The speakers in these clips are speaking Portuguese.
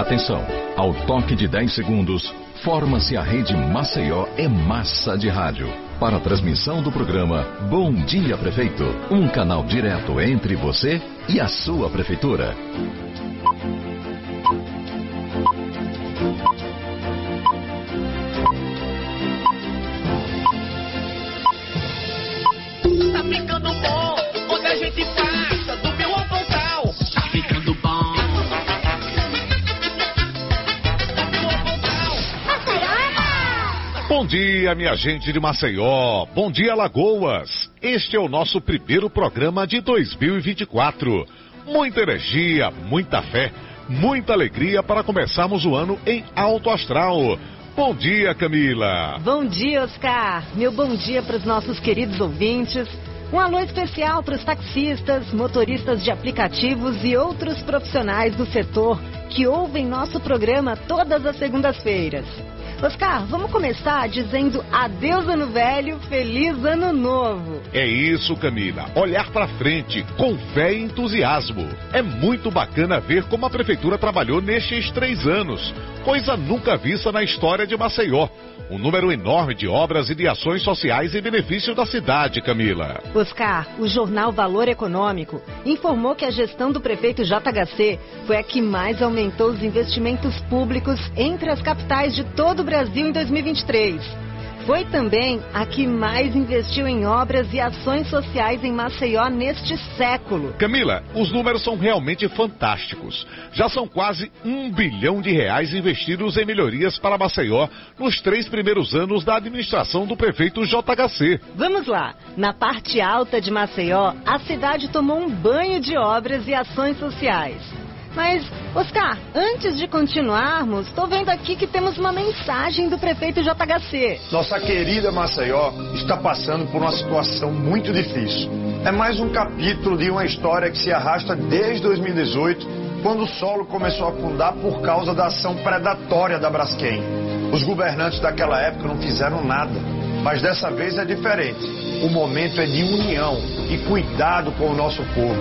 Atenção! Ao toque de 10 segundos, forma-se a rede Maceió é Massa de Rádio. Para a transmissão do programa Bom Dia Prefeito, um canal direto entre você e a sua prefeitura. Dia, minha gente de Maceió. Bom dia, Lagoas. Este é o nosso primeiro programa de 2024. Muita energia, muita fé, muita alegria para começarmos o ano em alto astral. Bom dia, Camila. Bom dia, Oscar. Meu bom dia para os nossos queridos ouvintes. Um alô especial para os taxistas, motoristas de aplicativos e outros profissionais do setor que ouvem nosso programa todas as segundas-feiras. Oscar, vamos começar dizendo adeus ano velho, feliz ano novo. É isso, Camila. Olhar para frente com fé e entusiasmo. É muito bacana ver como a prefeitura trabalhou nestes três anos. Coisa nunca vista na história de Maceió. Um número enorme de obras e de ações sociais em benefício da cidade, Camila. Oscar, o jornal Valor Econômico informou que a gestão do prefeito JHC foi a que mais aumentou os investimentos públicos entre as capitais de todo o Brasil em 2023. Foi também a que mais investiu em obras e ações sociais em Maceió neste século. Camila, os números são realmente fantásticos. Já são quase um bilhão de reais investidos em melhorias para Maceió nos três primeiros anos da administração do prefeito JHC. Vamos lá. Na parte alta de Maceió, a cidade tomou um banho de obras e ações sociais. Mas, Oscar, antes de continuarmos, estou vendo aqui que temos uma mensagem do prefeito JHC. Nossa querida Maceió está passando por uma situação muito difícil. É mais um capítulo de uma história que se arrasta desde 2018, quando o solo começou a afundar por causa da ação predatória da Braskem. Os governantes daquela época não fizeram nada, mas dessa vez é diferente. O momento é de união e cuidado com o nosso povo.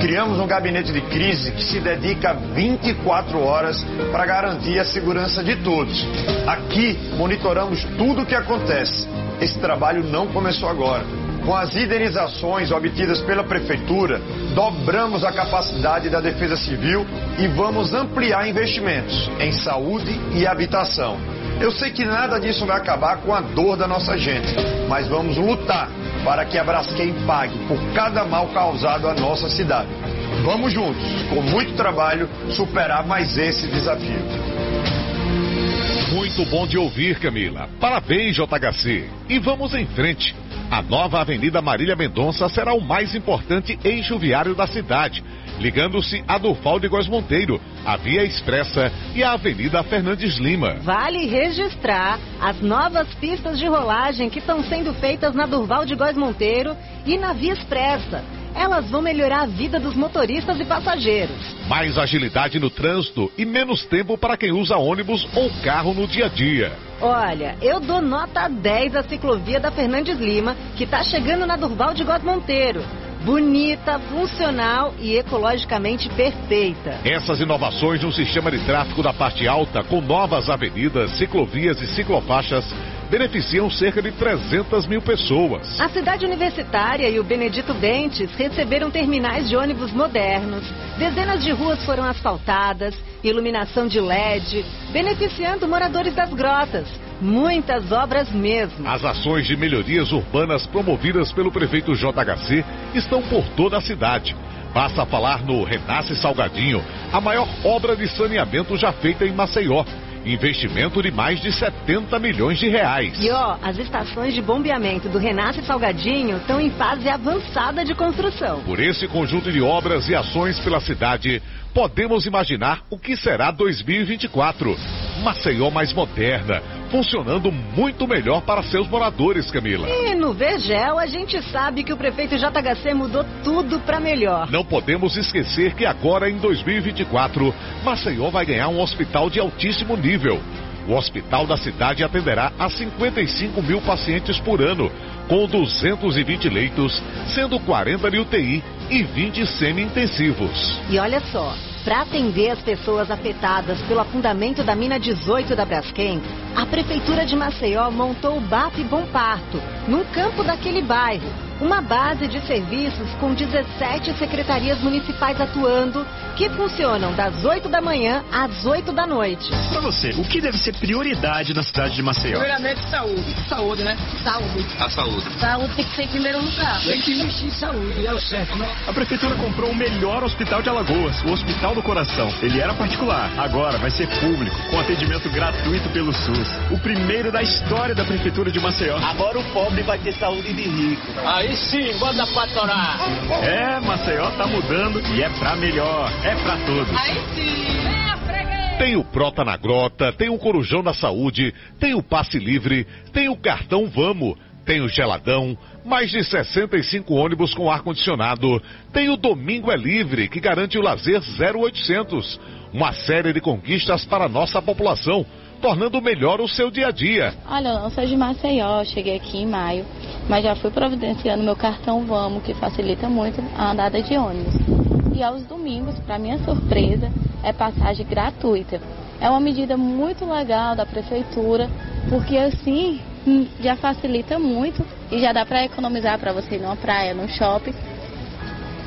Criamos um gabinete de crise que se dedica 24 horas para garantir a segurança de todos. Aqui monitoramos tudo o que acontece. Esse trabalho não começou agora. Com as indenizações obtidas pela Prefeitura, dobramos a capacidade da Defesa Civil e vamos ampliar investimentos em saúde e habitação. Eu sei que nada disso vai acabar com a dor da nossa gente, mas vamos lutar para que a Braskem pague por cada mal causado à nossa cidade. Vamos juntos, com muito trabalho, superar mais esse desafio. Muito bom de ouvir, Camila. Parabéns, JHC. E vamos em frente. A nova Avenida Marília Mendonça será o mais importante eixo viário da cidade, ligando-se a Durval de Góes Monteiro, a Via Expressa e a Avenida Fernandes Lima. Vale registrar as novas pistas de rolagem que estão sendo feitas na Durval de Góes Monteiro e na Via Expressa. Elas vão melhorar a vida dos motoristas e passageiros. Mais agilidade no trânsito e menos tempo para quem usa ônibus ou carro no dia a dia. Olha, eu dou nota 10 à ciclovia da Fernandes Lima, que está chegando na Durval de Góes Monteiro. Bonita, funcional e ecologicamente perfeita. Essas inovações no sistema de tráfego da parte alta, com novas avenidas, ciclovias e ciclofaixas, beneficiam cerca de 300 mil pessoas. A cidade universitária e o Benedito Bentes receberam terminais de ônibus modernos. Dezenas de ruas foram asfaltadas, iluminação de LED, beneficiando moradores das grotas. Muitas obras mesmo. As ações de melhorias urbanas promovidas pelo prefeito JHC estão por toda a cidade. Basta falar no Renasce Salgadinho, a maior obra de saneamento já feita em Maceió. Investimento de mais de 70 milhões de reais. E ó, as estações de bombeamento do Renasce Salgadinho estão em fase avançada de construção. Por esse conjunto de obras e ações pela cidade, podemos imaginar o que será 2024. Maceió mais moderna, funcionando muito melhor para seus moradores, Camila. E no Vergel a gente sabe que o prefeito JHC mudou tudo para melhor. Não podemos esquecer que agora em 2024, Maceió vai ganhar um hospital de altíssimo nível. O hospital da cidade atenderá a 55 mil pacientes por ano, com 220 leitos, sendo 40 de UTI e 20 semi-intensivos. E olha só, Para atender as pessoas afetadas pelo afundamento da mina 18 da Braskem, a Prefeitura de Maceió montou o BAP Bom Parto, num campo daquele bairro uma base de serviços com 17 secretarias municipais atuando, que funcionam das 8 da manhã às 8 da noite. Para você, o que deve ser prioridade na cidade de Maceió? Primeiramente, saúde. Saúde, né? Saúde. A saúde. Saúde tem que ser em primeiro lugar. Tem que investir em saúde, é o certo, né? A prefeitura comprou o melhor hospital de Alagoas, o Hospital do Coração. Ele era particular, agora vai ser público, com atendimento gratuito pelo SUS. O primeiro da história da prefeitura de Maceió. Agora o pobre vai ter saúde de rico. Aí Aí sim, bota pra torar. É, Maceió tá mudando e é pra melhor. É pra todos. Aí sim. Tem o Prota na Grota, tem o Corujão na Saúde, tem o Passe Livre, tem o Cartão Vamos, tem o Geladão, mais de 65 ônibus com ar-condicionado, tem o Domingo é Livre, que garante o lazer 0800. Uma série de conquistas para a nossa população tornando melhor o seu dia a dia. Olha, eu não sou de Maceió, cheguei aqui em maio, mas já fui providenciando meu cartão Vamos, que facilita muito a andada de ônibus. E aos domingos, para minha surpresa, é passagem gratuita. É uma medida muito legal da prefeitura, porque assim hum, já facilita muito e já dá para economizar para você ir numa praia, num shopping.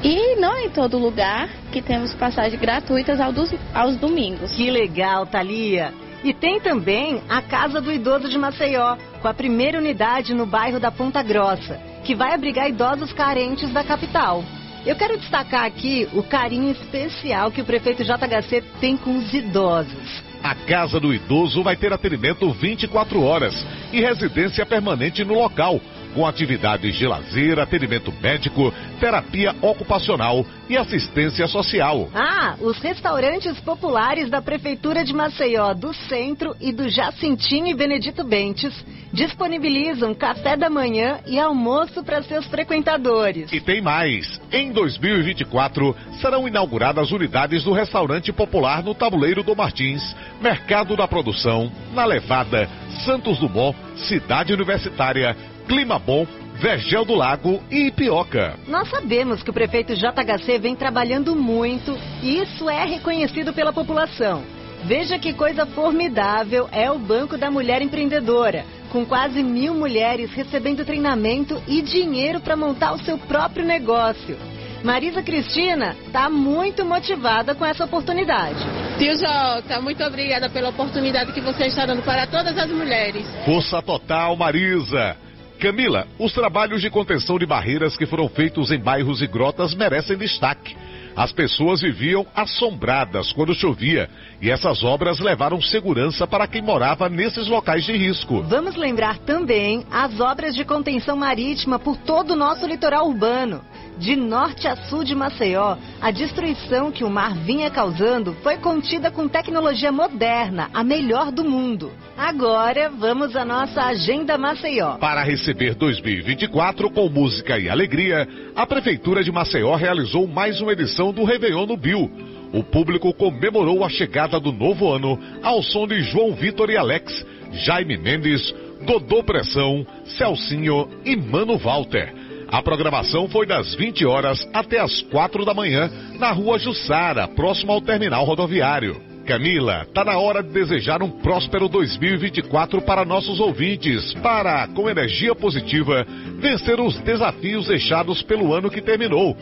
E não em todo lugar que temos passagens gratuitas aos domingos. Que legal, Thalia! E tem também a Casa do Idoso de Maceió, com a primeira unidade no bairro da Ponta Grossa, que vai abrigar idosos carentes da capital. Eu quero destacar aqui o carinho especial que o prefeito JHC tem com os idosos. A Casa do Idoso vai ter atendimento 24 horas e residência permanente no local, com atividades de lazer, atendimento médico, terapia ocupacional e assistência social. Ah, os restaurantes populares da Prefeitura de Maceió, do Centro e do Jacintinho e Benedito Bentes disponibilizam café da manhã e almoço para seus frequentadores. E tem mais. Em 2024 serão inauguradas unidades do restaurante popular no Tabuleiro do Martins, Mercado da Produção, na Levada, Santos Dumont, Cidade Universitária, Clima Bom, Vergel do Lago e Ipioca. Nós sabemos que o prefeito JHC vem trabalhando muito e isso é reconhecido pela população. Veja que coisa formidável é o Banco da Mulher Empreendedora, com quase mil mulheres recebendo treinamento e dinheiro para montar o seu próprio negócio. Marisa Cristina está muito motivada com essa oportunidade. Tio Jota, muito obrigada pela oportunidade que você está dando para todas as mulheres. Força total, Marisa! Camila, os trabalhos de contenção de barreiras que foram feitos em bairros e grotas merecem destaque. As pessoas viviam assombradas quando chovia e essas obras levaram segurança para quem morava nesses locais de risco. Vamos lembrar também as obras de contenção marítima por todo o nosso litoral urbano. De norte a sul de Maceió, a destruição que o mar vinha causando foi contida com tecnologia moderna, a melhor do mundo. Agora vamos à nossa Agenda Maceió. Para receber 2024 com música e alegria, a Prefeitura de Maceió realizou mais uma edição do Réveillon no Bill. O público comemorou a chegada do novo ano ao som de João Vitor e Alex, Jaime Mendes, Dodô Pressão, Celcinho e Mano Walter. A programação foi das 20 horas até as 4 da manhã na rua Jussara, próximo ao terminal rodoviário. Camila, tá na hora de desejar um próspero 2024 para nossos ouvintes, para, com energia positiva, vencer os desafios deixados pelo ano que terminou.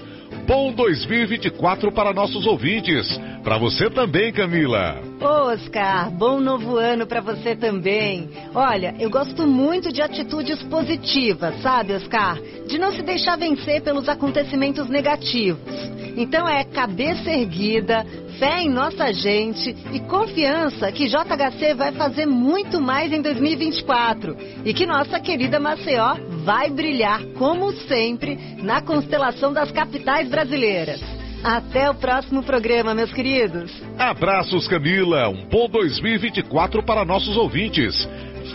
Bom 2024 para nossos ouvintes. Para você também, Camila. Oscar, bom novo ano para você também. Olha, eu gosto muito de atitudes positivas, sabe, Oscar? De não se deixar vencer pelos acontecimentos negativos. Então é cabeça erguida, fé em nossa gente e confiança que JHC vai fazer muito mais em 2024 e que nossa querida Maceió vai brilhar, como sempre, na constelação das capitais brasileiras. Até o próximo programa, meus queridos. Abraços, Camila. Um bom 2024 para nossos ouvintes.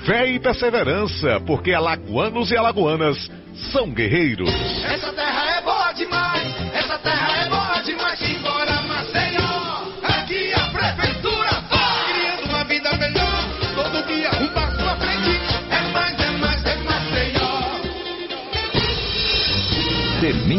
Fé e perseverança, porque alagoanos e alagoanas são guerreiros. Essa terra é boa demais,